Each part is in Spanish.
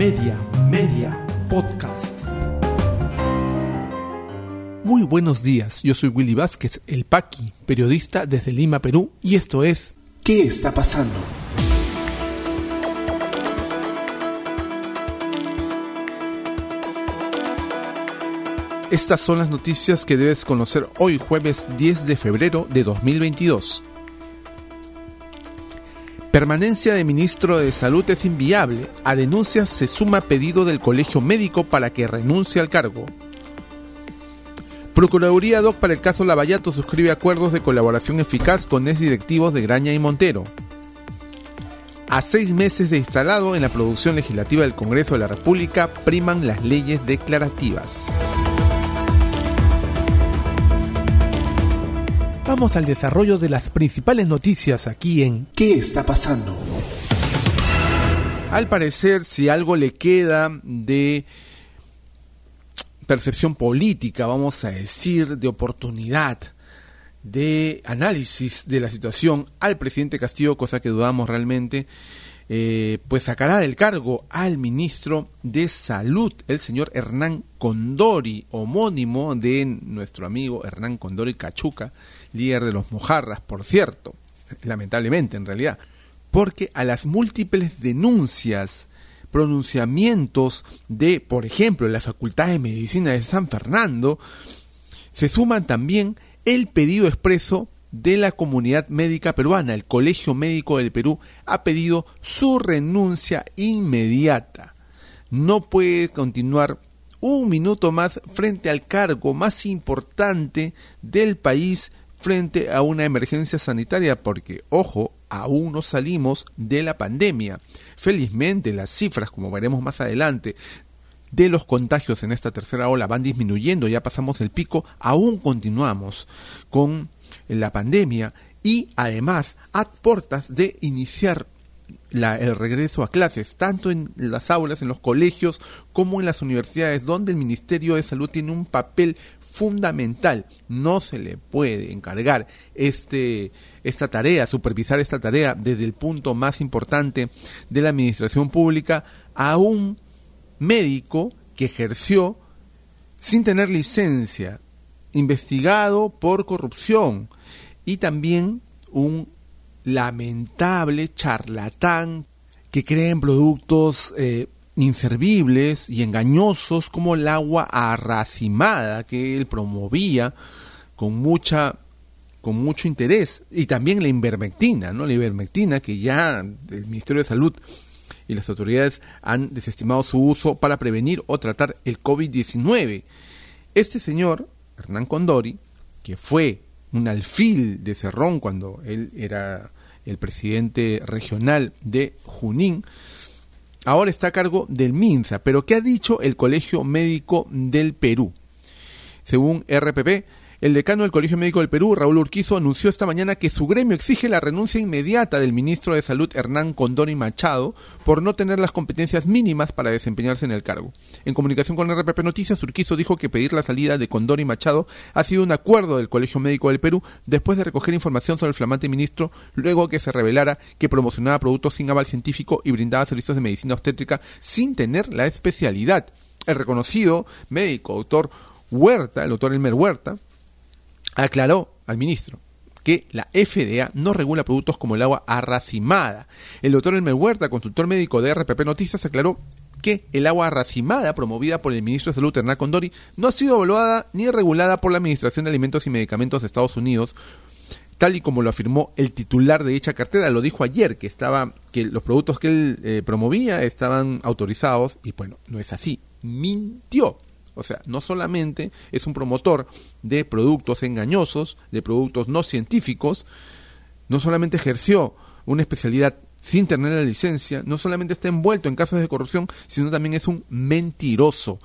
Media, Media, Podcast. Muy buenos días, yo soy Willy Vázquez, el Paqui, periodista desde Lima, Perú, y esto es ¿Qué está pasando? Estas son las noticias que debes conocer hoy jueves 10 de febrero de 2022. Permanencia de ministro de Salud es inviable. A denuncias se suma pedido del Colegio Médico para que renuncie al cargo. Procuraduría DOC para el caso Lavallato suscribe acuerdos de colaboración eficaz con ex directivos de Graña y Montero. A seis meses de instalado en la producción legislativa del Congreso de la República priman las leyes declarativas. Vamos al desarrollo de las principales noticias aquí en ¿Qué está pasando? Al parecer, si algo le queda de percepción política, vamos a decir, de oportunidad, de análisis de la situación al presidente Castillo, cosa que dudamos realmente, eh, pues sacará del cargo al ministro de Salud, el señor Hernán Condori, homónimo de nuestro amigo Hernán Condori Cachuca, líder de los Mojarras, por cierto, lamentablemente en realidad, porque a las múltiples denuncias, pronunciamientos de, por ejemplo, la Facultad de Medicina de San Fernando, se suman también el pedido expreso de la comunidad médica peruana. El Colegio Médico del Perú ha pedido su renuncia inmediata. No puede continuar un minuto más frente al cargo más importante del país frente a una emergencia sanitaria porque, ojo, aún no salimos de la pandemia. Felizmente las cifras, como veremos más adelante, de los contagios en esta tercera ola van disminuyendo, ya pasamos el pico, aún continuamos con la pandemia y además a de iniciar el regreso a clases, tanto en las aulas, en los colegios, como en las universidades, donde el Ministerio de Salud tiene un papel fundamental. No se le puede encargar este, esta tarea, supervisar esta tarea desde el punto más importante de la administración pública a un médico que ejerció sin tener licencia, investigado por corrupción y también un lamentable charlatán que cree en productos eh, inservibles y engañosos como el agua arracimada que él promovía con mucha con mucho interés y también la ivermectina, ¿no? La ivermectina que ya el Ministerio de Salud y las autoridades han desestimado su uso para prevenir o tratar el COVID-19. Este señor, Hernán Condori, que fue un alfil de Cerrón cuando él era el presidente regional de Junín, ahora está a cargo del MINSA. Pero ¿qué ha dicho el Colegio Médico del Perú? Según RPP, el decano del Colegio Médico del Perú, Raúl Urquizo, anunció esta mañana que su gremio exige la renuncia inmediata del ministro de Salud, Hernán Condori Machado, por no tener las competencias mínimas para desempeñarse en el cargo. En comunicación con RPP Noticias, Urquizo dijo que pedir la salida de Condori Machado ha sido un acuerdo del Colegio Médico del Perú después de recoger información sobre el flamante ministro luego que se revelara que promocionaba productos sin aval científico y brindaba servicios de medicina obstétrica sin tener la especialidad. El reconocido médico, autor Huerta, el doctor Elmer Huerta, aclaró al ministro que la FDA no regula productos como el agua arracimada. El doctor Elmer Huerta, consultor médico de RPP Noticias, aclaró que el agua arracimada promovida por el ministro de Salud Hernán Condori no ha sido evaluada ni regulada por la Administración de Alimentos y Medicamentos de Estados Unidos, tal y como lo afirmó el titular de dicha cartera, lo dijo ayer que estaba que los productos que él eh, promovía estaban autorizados y bueno, no es así, mintió. O sea, no solamente es un promotor de productos engañosos, de productos no científicos, no solamente ejerció una especialidad sin tener la licencia, no solamente está envuelto en casos de corrupción, sino también es un mentiroso.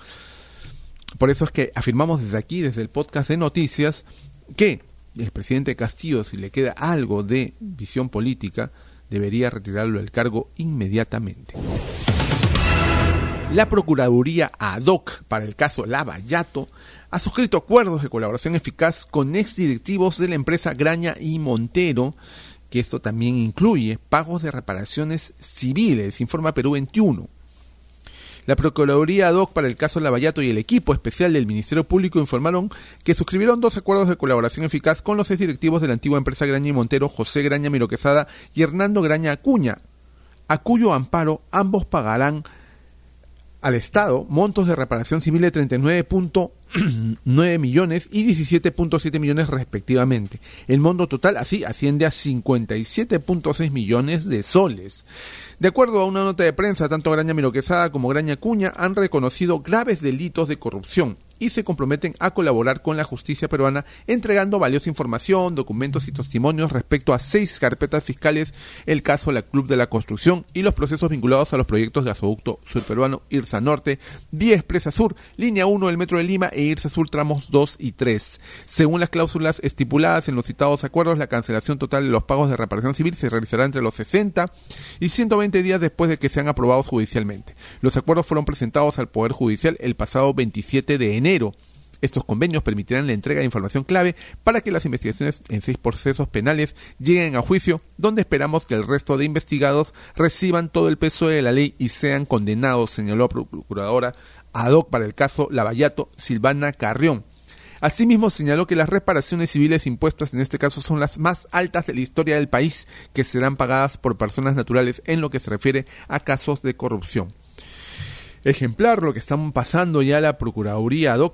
Por eso es que afirmamos desde aquí, desde el podcast de noticias, que el presidente Castillo, si le queda algo de visión política, debería retirarlo del cargo inmediatamente. La Procuraduría ad hoc para el caso Lavallato ha suscrito acuerdos de colaboración eficaz con exdirectivos de la empresa Graña y Montero, que esto también incluye pagos de reparaciones civiles, informa Perú 21. La Procuraduría ad hoc para el caso Lavallato y el equipo especial del Ministerio Público informaron que suscribieron dos acuerdos de colaboración eficaz con los ex directivos de la antigua empresa Graña y Montero, José Graña Miroquesada y Hernando Graña Acuña, a cuyo amparo ambos pagarán al Estado montos de reparación civil de 39.9 millones y 17.7 millones respectivamente. El monto total así asciende a 57.6 millones de soles. De acuerdo a una nota de prensa, tanto Graña Miroquesada como Graña Cuña han reconocido graves delitos de corrupción y se comprometen a colaborar con la justicia peruana entregando valiosa información, documentos y testimonios respecto a seis carpetas fiscales, el caso La Club de la Construcción y los procesos vinculados a los proyectos de gasoducto surperuano Irsa Norte, Vía Expresa Sur, Línea 1 del Metro de Lima e Irsa Sur tramos 2 y 3. Según las cláusulas estipuladas en los citados acuerdos, la cancelación total de los pagos de reparación civil se realizará entre los 60 y 120 días después de que sean aprobados judicialmente. Los acuerdos fueron presentados al Poder Judicial el pasado 27 de enero enero. Estos convenios permitirán la entrega de información clave para que las investigaciones en seis procesos penales lleguen a juicio, donde esperamos que el resto de investigados reciban todo el peso de la ley y sean condenados, señaló la procuradora ad hoc para el caso Lavallato Silvana Carrión. Asimismo, señaló que las reparaciones civiles impuestas en este caso son las más altas de la historia del país, que serán pagadas por personas naturales en lo que se refiere a casos de corrupción ejemplar lo que están pasando ya la Procuraduría ad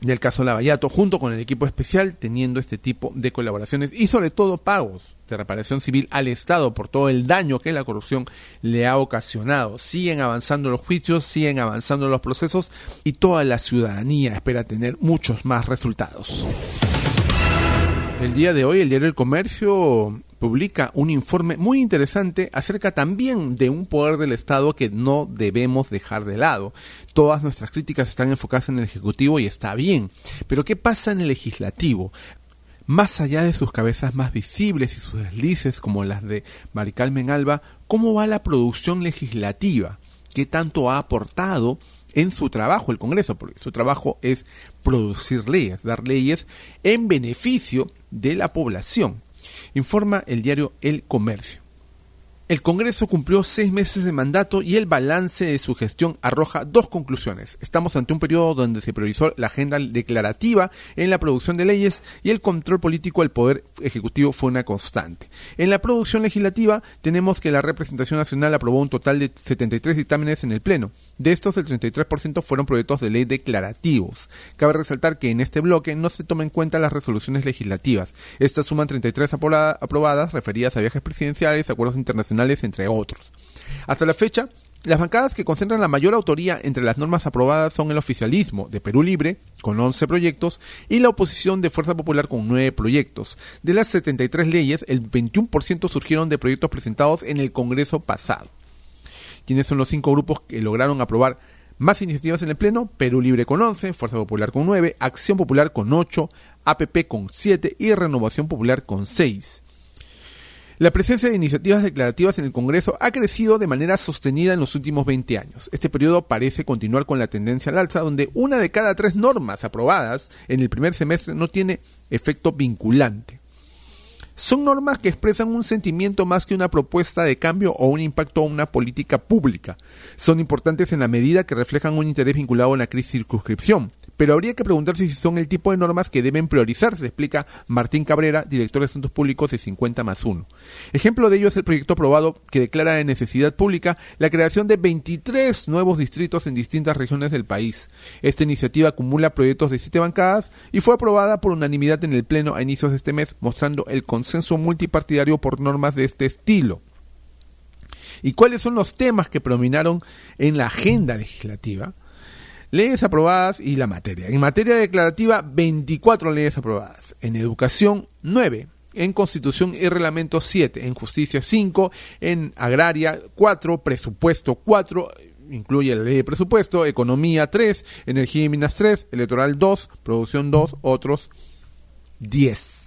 del caso Lavallato, junto con el equipo especial, teniendo este tipo de colaboraciones y sobre todo pagos de reparación civil al Estado por todo el daño que la corrupción le ha ocasionado. Siguen avanzando los juicios, siguen avanzando los procesos y toda la ciudadanía espera tener muchos más resultados. El día de hoy el diario El Comercio publica un informe muy interesante acerca también de un poder del Estado que no debemos dejar de lado. Todas nuestras críticas están enfocadas en el Ejecutivo y está bien, pero ¿qué pasa en el Legislativo? Más allá de sus cabezas más visibles y sus deslices como las de Maricarmen Alba, ¿cómo va la producción legislativa? ¿Qué tanto ha aportado en su trabajo el Congreso? Porque su trabajo es producir leyes, dar leyes en beneficio de la población informa el diario El Comercio. El Congreso cumplió seis meses de mandato y el balance de su gestión arroja dos conclusiones. Estamos ante un periodo donde se priorizó la agenda declarativa en la producción de leyes y el control político del poder ejecutivo fue una constante. En la producción legislativa tenemos que la representación nacional aprobó un total de 73 dictámenes en el Pleno. De estos, el 33% fueron proyectos de ley declarativos. Cabe resaltar que en este bloque no se toman en cuenta las resoluciones legislativas. Estas suman 33 aprobadas referidas a viajes presidenciales, acuerdos internacionales, entre otros. Hasta la fecha, las bancadas que concentran la mayor autoría entre las normas aprobadas son el oficialismo de Perú Libre, con 11 proyectos, y la oposición de Fuerza Popular con 9 proyectos. De las 73 leyes, el 21% surgieron de proyectos presentados en el Congreso pasado. ¿Quiénes son los cinco grupos que lograron aprobar más iniciativas en el Pleno? Perú Libre con 11, Fuerza Popular con 9, Acción Popular con 8, APP con 7 y Renovación Popular con 6. La presencia de iniciativas declarativas en el Congreso ha crecido de manera sostenida en los últimos 20 años. Este periodo parece continuar con la tendencia al alza, donde una de cada tres normas aprobadas en el primer semestre no tiene efecto vinculante. Son normas que expresan un sentimiento más que una propuesta de cambio o un impacto a una política pública. Son importantes en la medida que reflejan un interés vinculado a la circunscripción pero habría que preguntarse si son el tipo de normas que deben priorizarse, explica Martín Cabrera, director de Asuntos Públicos de 50 más 1. Ejemplo de ello es el proyecto aprobado que declara de necesidad pública la creación de 23 nuevos distritos en distintas regiones del país. Esta iniciativa acumula proyectos de siete bancadas y fue aprobada por unanimidad en el Pleno a inicios de este mes, mostrando el consenso multipartidario por normas de este estilo. ¿Y cuáles son los temas que predominaron en la agenda legislativa? Leyes aprobadas y la materia. En materia declarativa, 24 leyes aprobadas. En educación, 9. En constitución y reglamento, 7. En justicia, 5. En agraria, 4. Presupuesto, 4 incluye la ley de presupuesto, economía 3, energía y minas 3, electoral 2, producción 2, otros 10.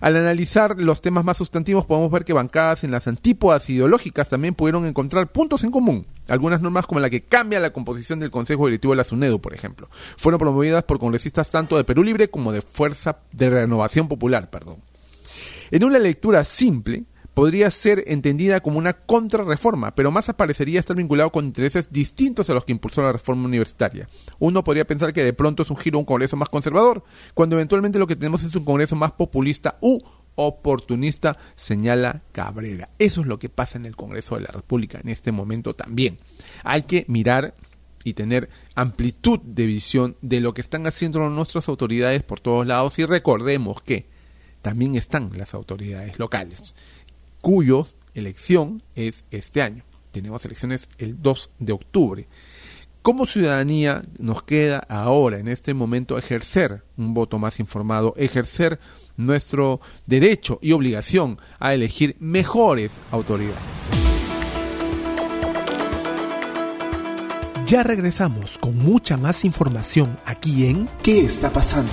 Al analizar los temas más sustantivos podemos ver que bancadas en las antípodas ideológicas también pudieron encontrar puntos en común. Algunas normas como la que cambia la composición del Consejo Directivo de la SUNEDU, por ejemplo, fueron promovidas por congresistas tanto de Perú Libre como de Fuerza de Renovación Popular, perdón. En una lectura simple, podría ser entendida como una contrarreforma, pero más parecería estar vinculado con intereses distintos a los que impulsó la reforma universitaria. Uno podría pensar que de pronto es un giro a un Congreso más conservador, cuando eventualmente lo que tenemos es un Congreso más populista u oportunista, señala Cabrera. Eso es lo que pasa en el Congreso de la República en este momento también. Hay que mirar y tener amplitud de visión de lo que están haciendo nuestras autoridades por todos lados y recordemos que también están las autoridades locales, cuyo elección es este año. Tenemos elecciones el 2 de octubre. Como ciudadanía nos queda ahora, en este momento, ejercer un voto más informado, ejercer nuestro derecho y obligación a elegir mejores autoridades. Ya regresamos con mucha más información aquí en ¿Qué está pasando?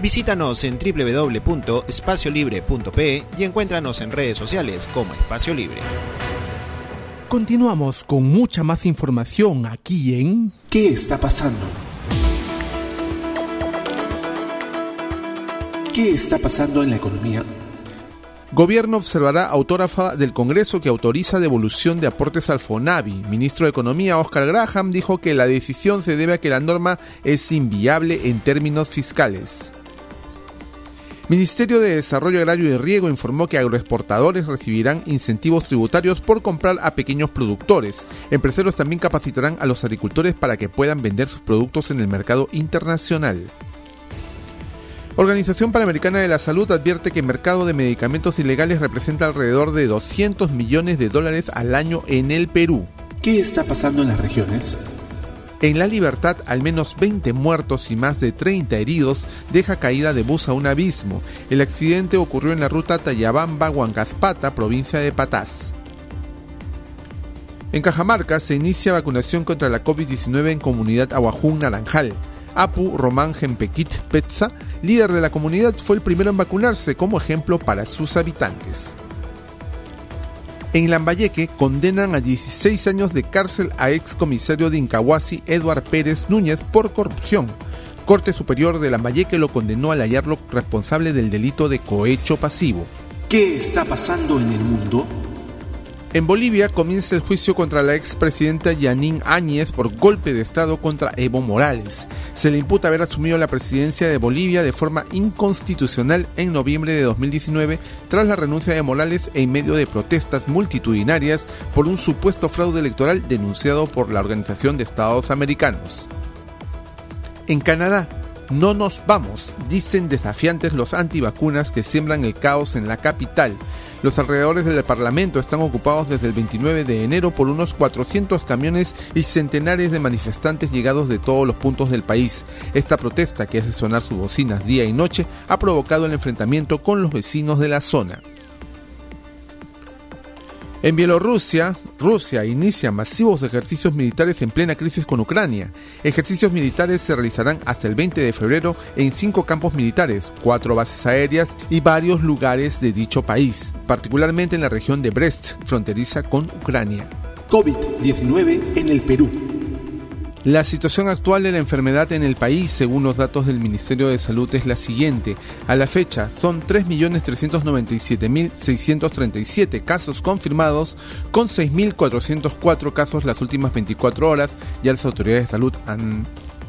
Visítanos en www.espaciolibre.pe y encuéntranos en redes sociales como Espacio Libre. Continuamos con mucha más información aquí en ¿Qué está pasando? ¿Qué está pasando en la economía? Gobierno observará autógrafa del Congreso que autoriza devolución de aportes al FONAVI. Ministro de Economía Oscar Graham dijo que la decisión se debe a que la norma es inviable en términos fiscales. Ministerio de Desarrollo Agrario y Riego informó que agroexportadores recibirán incentivos tributarios por comprar a pequeños productores. Empresarios también capacitarán a los agricultores para que puedan vender sus productos en el mercado internacional. Organización Panamericana de la Salud advierte que el mercado de medicamentos ilegales representa alrededor de 200 millones de dólares al año en el Perú. ¿Qué está pasando en las regiones? En La Libertad, al menos 20 muertos y más de 30 heridos deja caída de bus a un abismo. El accidente ocurrió en la ruta Tayabamba-Huancaspata, provincia de Patás. En Cajamarca se inicia vacunación contra la COVID-19 en comunidad Aguajún Naranjal. Apu Román Gempequit Petza, líder de la comunidad, fue el primero en vacunarse como ejemplo para sus habitantes. En Lambayeque condenan a 16 años de cárcel a ex comisario de Incahuasi, Eduard Pérez Núñez, por corrupción. Corte Superior de Lambayeque lo condenó al hallarlo responsable del delito de cohecho pasivo. ¿Qué está pasando en el mundo? En Bolivia comienza el juicio contra la expresidenta Yanín Áñez por golpe de Estado contra Evo Morales. Se le imputa haber asumido la presidencia de Bolivia de forma inconstitucional en noviembre de 2019 tras la renuncia de Morales en medio de protestas multitudinarias por un supuesto fraude electoral denunciado por la Organización de Estados Americanos. En Canadá, no nos vamos, dicen desafiantes los antivacunas que siembran el caos en la capital. Los alrededores del Parlamento están ocupados desde el 29 de enero por unos 400 camiones y centenares de manifestantes llegados de todos los puntos del país. Esta protesta, que hace sonar sus bocinas día y noche, ha provocado el enfrentamiento con los vecinos de la zona. En Bielorrusia, Rusia inicia masivos ejercicios militares en plena crisis con Ucrania. Ejercicios militares se realizarán hasta el 20 de febrero en cinco campos militares, cuatro bases aéreas y varios lugares de dicho país, particularmente en la región de Brest, fronteriza con Ucrania. COVID-19 en el Perú. La situación actual de la enfermedad en el país, según los datos del Ministerio de Salud, es la siguiente. A la fecha, son 3.397.637 casos confirmados, con 6.404 casos las últimas 24 horas. Ya las autoridades de salud han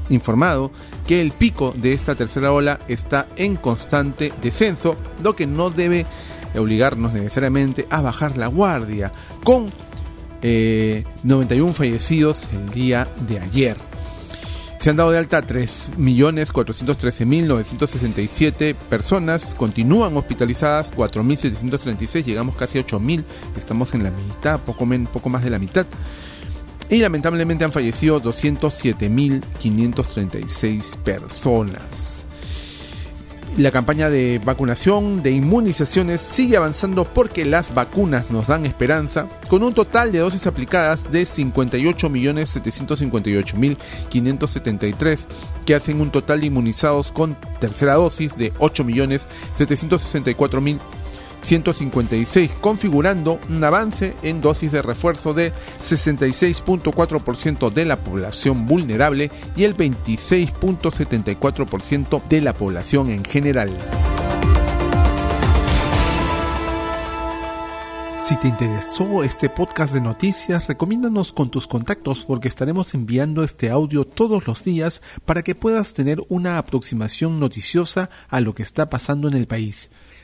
informado que el pico de esta tercera ola está en constante descenso, lo que no debe obligarnos necesariamente a bajar la guardia, con 91 eh, fallecidos el día de ayer. Se han dado de alta 3.413.967 personas, continúan hospitalizadas 4.736, llegamos casi a 8.000, estamos en la mitad, poco, poco más de la mitad. Y lamentablemente han fallecido 207.536 personas. La campaña de vacunación, de inmunizaciones, sigue avanzando porque las vacunas nos dan esperanza, con un total de dosis aplicadas de 58.758.573, que hacen un total de inmunizados con tercera dosis de 8.764.000 156, configurando un avance en dosis de refuerzo de 66.4% de la población vulnerable y el 26.74% de la población en general. Si te interesó este podcast de noticias, recomiéndanos con tus contactos porque estaremos enviando este audio todos los días para que puedas tener una aproximación noticiosa a lo que está pasando en el país.